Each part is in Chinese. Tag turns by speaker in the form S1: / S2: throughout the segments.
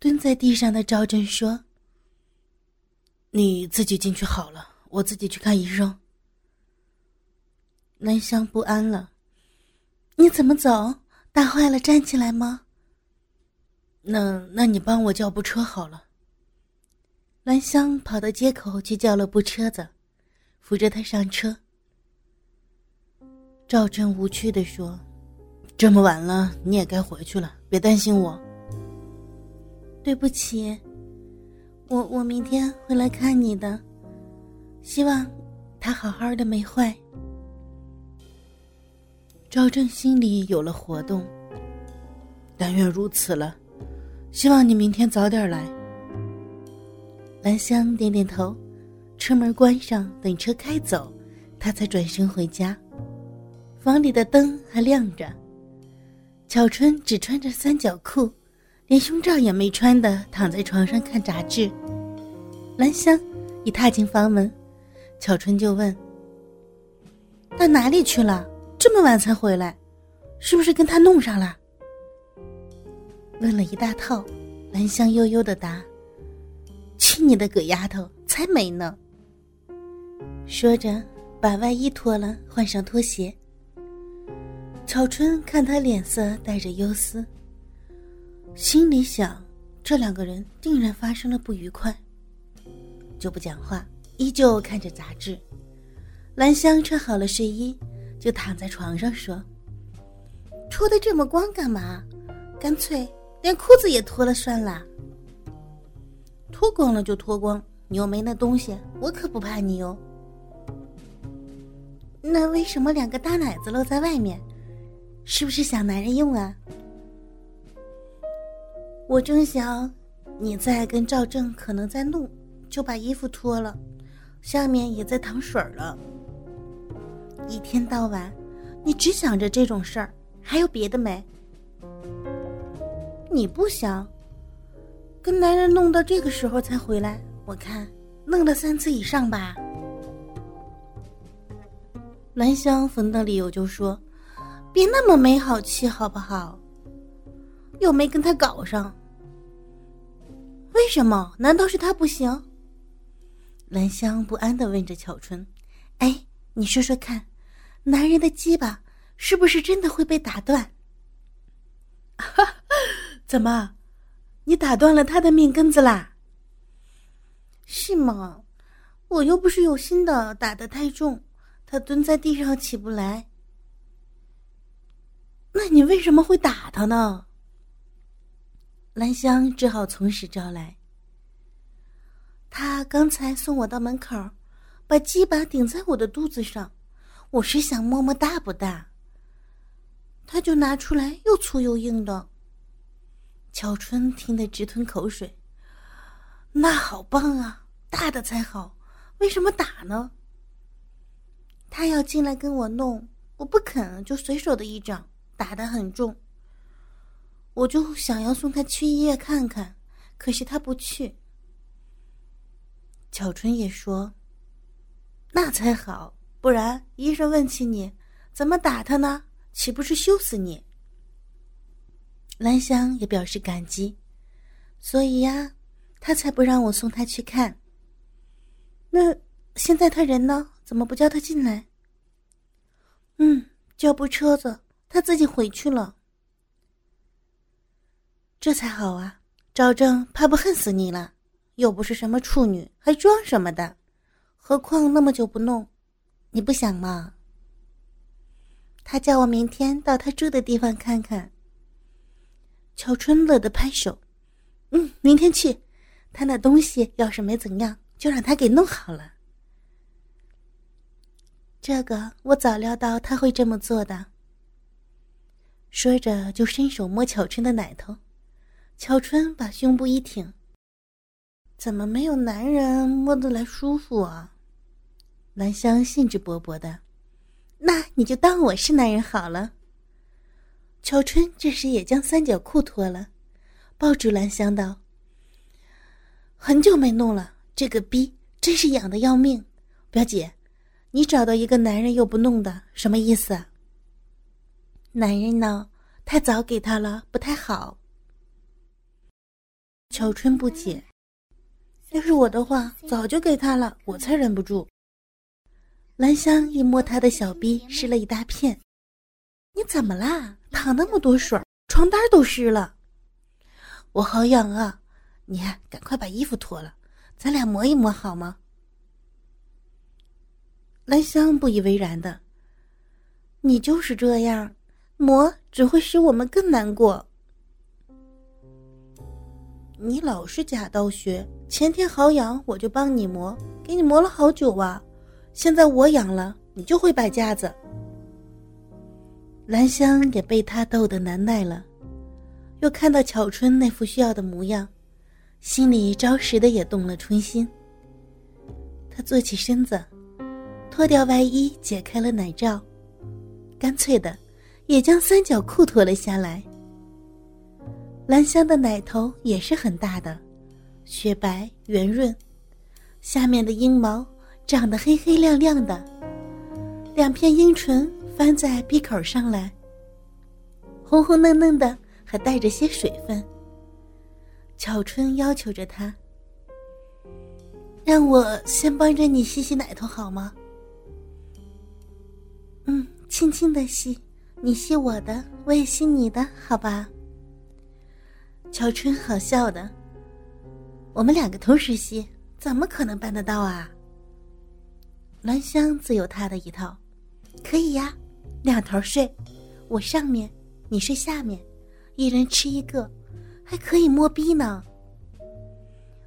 S1: 蹲在地上的赵正说：“你自己进去好了，我自己去看医生。”兰香不安了：“
S2: 你怎么走？打坏了站起来吗？”“
S1: 那……那你帮我叫部车好了。”
S2: 兰香跑到街口去叫了部车子，扶着他上车。
S1: 赵正无趣的说：“这么晚了，你也该回去了，别担心我。”
S2: 对不起，我我明天会来看你的，希望他好好的没坏。
S1: 赵正心里有了活动，但愿如此了，希望你明天早点来。
S2: 兰香点点头，车门关上，等车开走，他才转身回家。房里的灯还亮着，巧春只穿着三角裤。连胸罩也没穿的，躺在床上看杂志。兰香一踏进房门，巧春就问：“到哪里去了？这么晚才回来，是不是跟他弄上了？”问了一大套，兰香悠悠的答：“去你的鬼丫头，才没呢！”说着，把外衣脱了，换上拖鞋。巧春看他脸色带着忧思。心里想，这两个人定然发生了不愉快，就不讲话，依旧看着杂志。兰香穿好了睡衣，就躺在床上说：“脱的这么光干嘛？干脆连裤子也脱了算了。脱光了就脱光，你又没那东西，我可不怕你哟。那为什么两个大奶子露在外面？是不是想男人用啊？”我正想，你在跟赵正可能在弄，就把衣服脱了，下面也在淌水了。一天到晚，你只想着这种事儿，还有别的没？你不想跟男人弄到这个时候才回来？我看弄了三次以上吧。兰香逢到理由就说：“别那么没好气好不好？又没跟他搞上。”为什么？难道是他不行？兰香不安的问着巧春：“哎，你说说看，男人的鸡巴是不是真的会被打断？”
S1: 哈，怎么，你打断了他的命根子啦？
S2: 是吗？我又不是有心的，打的太重，他蹲在地上起不来。
S1: 那你为什么会打他呢？
S2: 兰香只好从实招来。他刚才送我到门口，把鸡巴顶在我的肚子上，我是想摸摸大不大。他就拿出来又粗又硬的。巧春听得直吞口水。那好棒啊，大的才好，为什么打呢？他要进来跟我弄，我不肯，就随手的一掌，打得很重。我就想要送他去医院看看，可是他不去。巧春也说：“那才好，不然医生问起你，怎么打他呢？岂不是羞死你？”兰香也表示感激，所以呀，他才不让我送他去看。那现在他人呢？怎么不叫他进来？嗯，叫部车子，他自己回去了。这才好啊！赵正怕不恨死你了，又不是什么处女，还装什么的？何况那么久不弄，你不想吗？他叫我明天到他住的地方看看。乔春乐得拍手：“嗯，明天去。他那东西要是没怎样，就让他给弄好了。这个我早料到他会这么做的。”说着，就伸手摸巧春的奶头。乔春把胸部一挺，怎么没有男人摸得来舒服啊？兰香兴致勃勃的，那你就当我是男人好了。乔春这时也将三角裤脱了，抱住兰香道：“很久没弄了，这个逼真是痒的要命。表姐，你找到一个男人又不弄的，什么意思？男人呢，太早给他了，不太好。”
S1: 巧春不解。要是我的话，早就给他了，我才忍不住。
S2: 兰香一摸他的小臂，湿了一大片。你怎么啦？淌那么多水，床单都湿了。
S1: 我好痒啊！你赶快把衣服脱了，咱俩磨一磨好吗？兰香不以为然的。你就是这样，磨只会使我们更难过。你老是假道学，前天好痒我就帮你磨，给你磨了好久啊。现在我痒了，你就会摆架子。
S2: 兰香也被他逗得难耐了，又看到巧春那副需要的模样，心里着实的也动了春心。他坐起身子，脱掉外衣，解开了奶罩，干脆的也将三角裤脱了下来。兰香的奶头也是很大的，雪白圆润，下面的阴毛长得黑黑亮亮的，两片阴唇翻在鼻口上来，红红嫩嫩的，还带着些水分。巧春要求着他：“
S1: 让我先帮着你吸吸奶头好吗？”“
S2: 嗯，轻轻的吸，你吸我的，我也吸你的，好吧？”
S1: 乔春好笑的，我们两个同时吸，怎么可能办得到啊？
S2: 兰香自有她的一套，可以呀，两头睡，我上面，你睡下面，一人吃一个，还可以摸逼呢。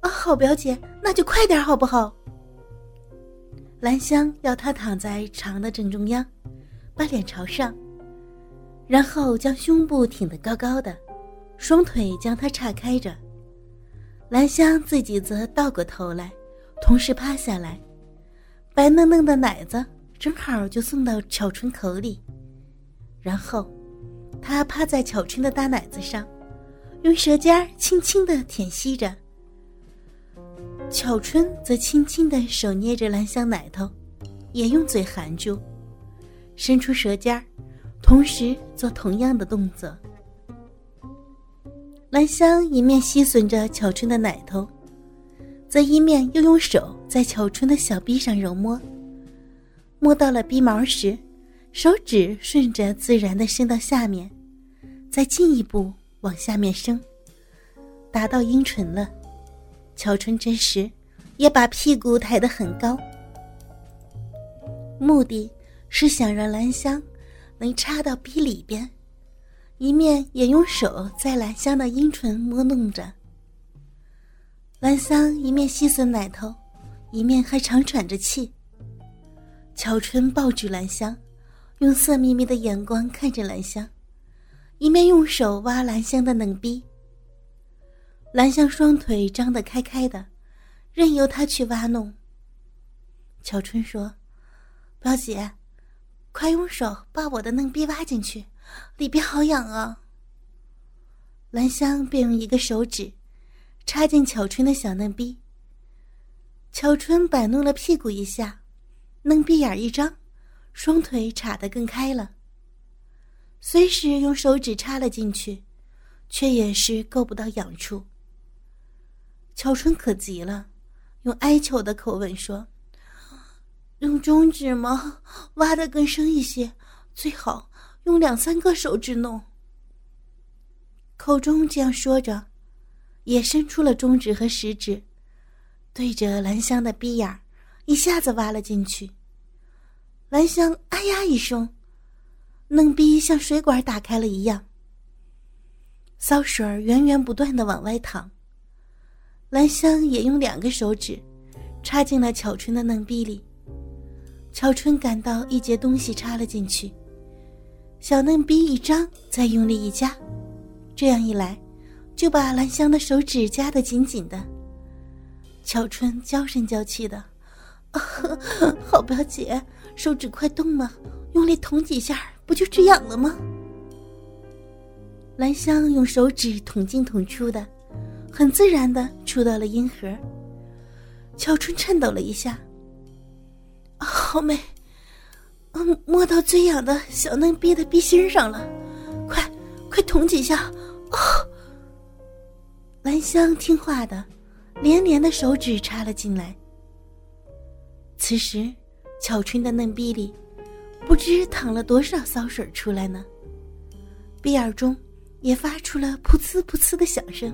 S1: 啊，好表姐，那就快点好不好？
S2: 兰香要他躺在床的正中央，把脸朝上，然后将胸部挺得高高的。双腿将它岔开着，兰香自己则倒过头来，同时趴下来，白嫩嫩的奶子正好就送到巧春口里，然后，他趴在巧春的大奶子上，用舌尖轻轻的舔吸着。巧春则轻轻的手捏着兰香奶头，也用嘴含住，伸出舌尖同时做同样的动作。兰香一面吸吮着巧春的奶头，则一面又用手在巧春的小臂上揉摸。摸到了鼻毛时，手指顺着自然的伸到下面，再进一步往下面升，达到阴唇了。巧春这时也把屁股抬得很高，目的是想让兰香能插到鼻里边。一面也用手在兰香的阴唇摸弄着。兰香一面吸吮奶头，一面还长喘着气。乔春抱住兰香，用色眯眯的眼光看着兰香，一面用手挖兰香的嫩逼。兰香双腿张得开开的，任由他去挖弄。乔春说：“表姐，快用手把我的嫩逼挖进去。”里边好痒啊！兰香便用一个手指插进巧春的小嫩逼。巧春摆弄了屁股一下，嫩逼眼一张，双腿叉得更开了。虽是用手指插了进去，却也是够不到痒处。巧春可急了，用哀求的口吻说：“用中指吗？挖得更深一些，最好。”用两三个手指弄。口中这样说着，也伸出了中指和食指，对着兰香的鼻眼一下子挖了进去。兰香“哎呀”一声，嫩逼像水管打开了一样，骚水源源不断的往外淌。兰香也用两个手指插进了巧春的嫩逼里，巧春感到一截东西插了进去。小嫩逼一张，再用力一夹，这样一来，就把兰香的手指夹得紧紧的。乔春娇声娇气的：“ 好表姐，手指快动了，用力捅几下，不就止痒了吗？”兰香用手指捅进捅出的，很自然的触到了阴核。乔春颤抖了一下：“好美。”嗯，摸到最痒的小嫩逼的逼心上了，快，快捅几下！哦，兰香听话的，连连的手指插了进来。此时，巧春的嫩逼里，不知淌了多少骚水出来呢。鼻耳中也发出了噗呲噗呲的响声。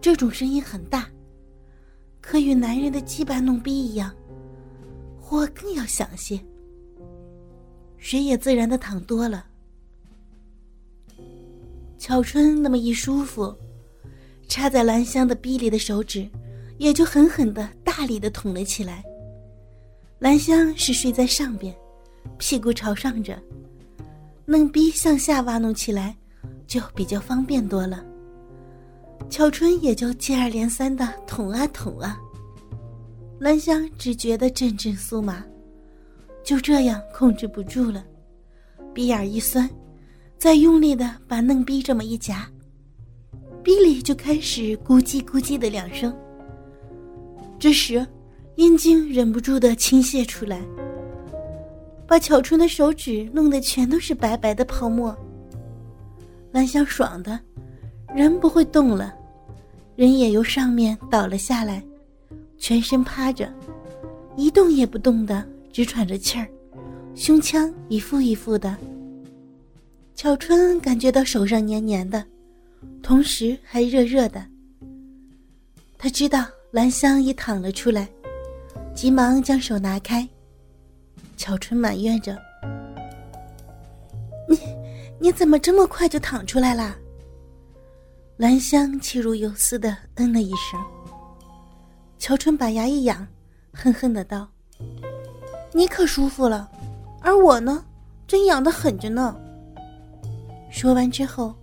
S2: 这种声音很大，可与男人的鸡巴弄逼一样，或更要响些。水也自然的淌多了。巧春那么一舒服，插在兰香的逼里的手指，也就狠狠的、大力的捅了起来。兰香是睡在上边，屁股朝上着，嫩逼向下挖弄起来，就比较方便多了。巧春也就接二连三的捅啊捅啊，兰香只觉得阵阵酥麻，就这样控制不住了，鼻眼一酸，再用力的把嫩逼这么一夹，逼里就开始咕叽咕叽的两声。这时，阴茎忍不住的倾泻出来，把巧春的手指弄得全都是白白的泡沫。兰香爽的。人不会动了，人也由上面倒了下来，全身趴着，一动也不动的，直喘着气儿，胸腔一副一副的。巧春感觉到手上黏黏的，同时还热热的。他知道兰香已躺了出来，急忙将手拿开。巧春埋怨着：“你你怎么这么快就躺出来啦？”兰香气如游丝的嗯了一声。乔春把牙一咬，恨恨的道：“你可舒服了，而我呢，真痒的很着呢。”说完之后，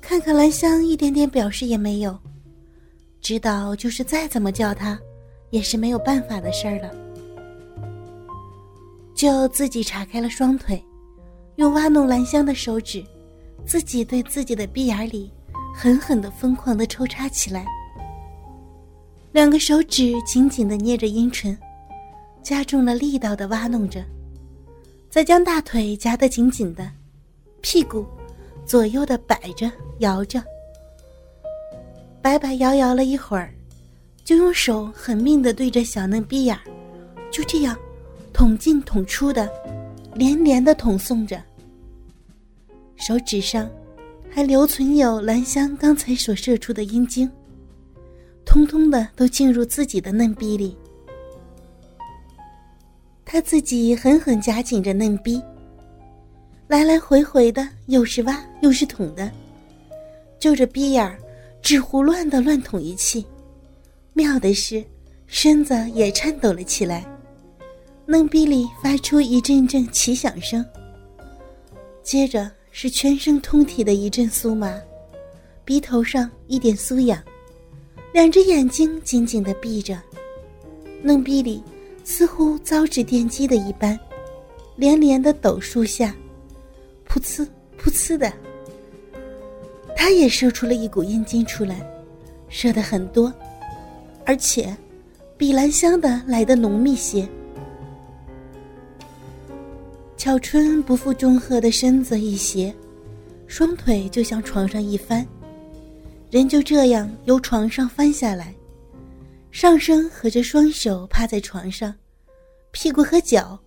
S2: 看看兰香一点点表示也没有，知道就是再怎么叫他，也是没有办法的事儿了，就自己叉开了双腿，用挖弄兰香的手指，自己对自己的鼻眼里。狠狠的、疯狂的抽插起来，两个手指紧紧的捏着阴唇，加重了力道的挖弄着，再将大腿夹得紧紧的，屁股左右的摆着摇着，摆摆摇摇了一会儿，就用手狠命的对着小嫩逼眼儿，就这样捅进捅出的，连连的捅送着，手指上。还留存有兰香刚才所射出的阴茎，通通的都进入自己的嫩逼里。他自己狠狠夹紧着嫩逼，来来回回的，又是挖又是捅的，就着逼眼儿，只胡乱的乱捅一气。妙的是，身子也颤抖了起来，嫩逼里发出一阵阵奇响声。接着。是全身通体的一阵酥麻，鼻头上一点酥痒，两只眼睛紧紧的闭着，嫩逼里似乎遭致电击的一般，连连的抖数下，噗呲噗呲的。他也射出了一股阴茎出来，射的很多，而且比兰香的来的浓密些。巧春不负钟鹤的身子一斜，双腿就向床上一翻，人就这样由床上翻下来，上身合着双手趴在床上，屁股和脚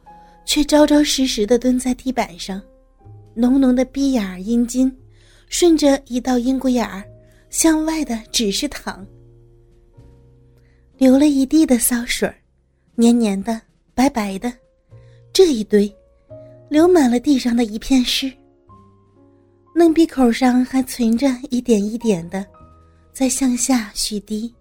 S2: 却扎扎实实的蹲在地板上，浓浓的逼眼儿阴茎顺着一道阴骨眼儿向外的只是淌，流了一地的骚水儿，黏黏的、白白的，这一堆。流满了地上的一片湿，嫩鼻口上还存着一点一点的，在向下续滴。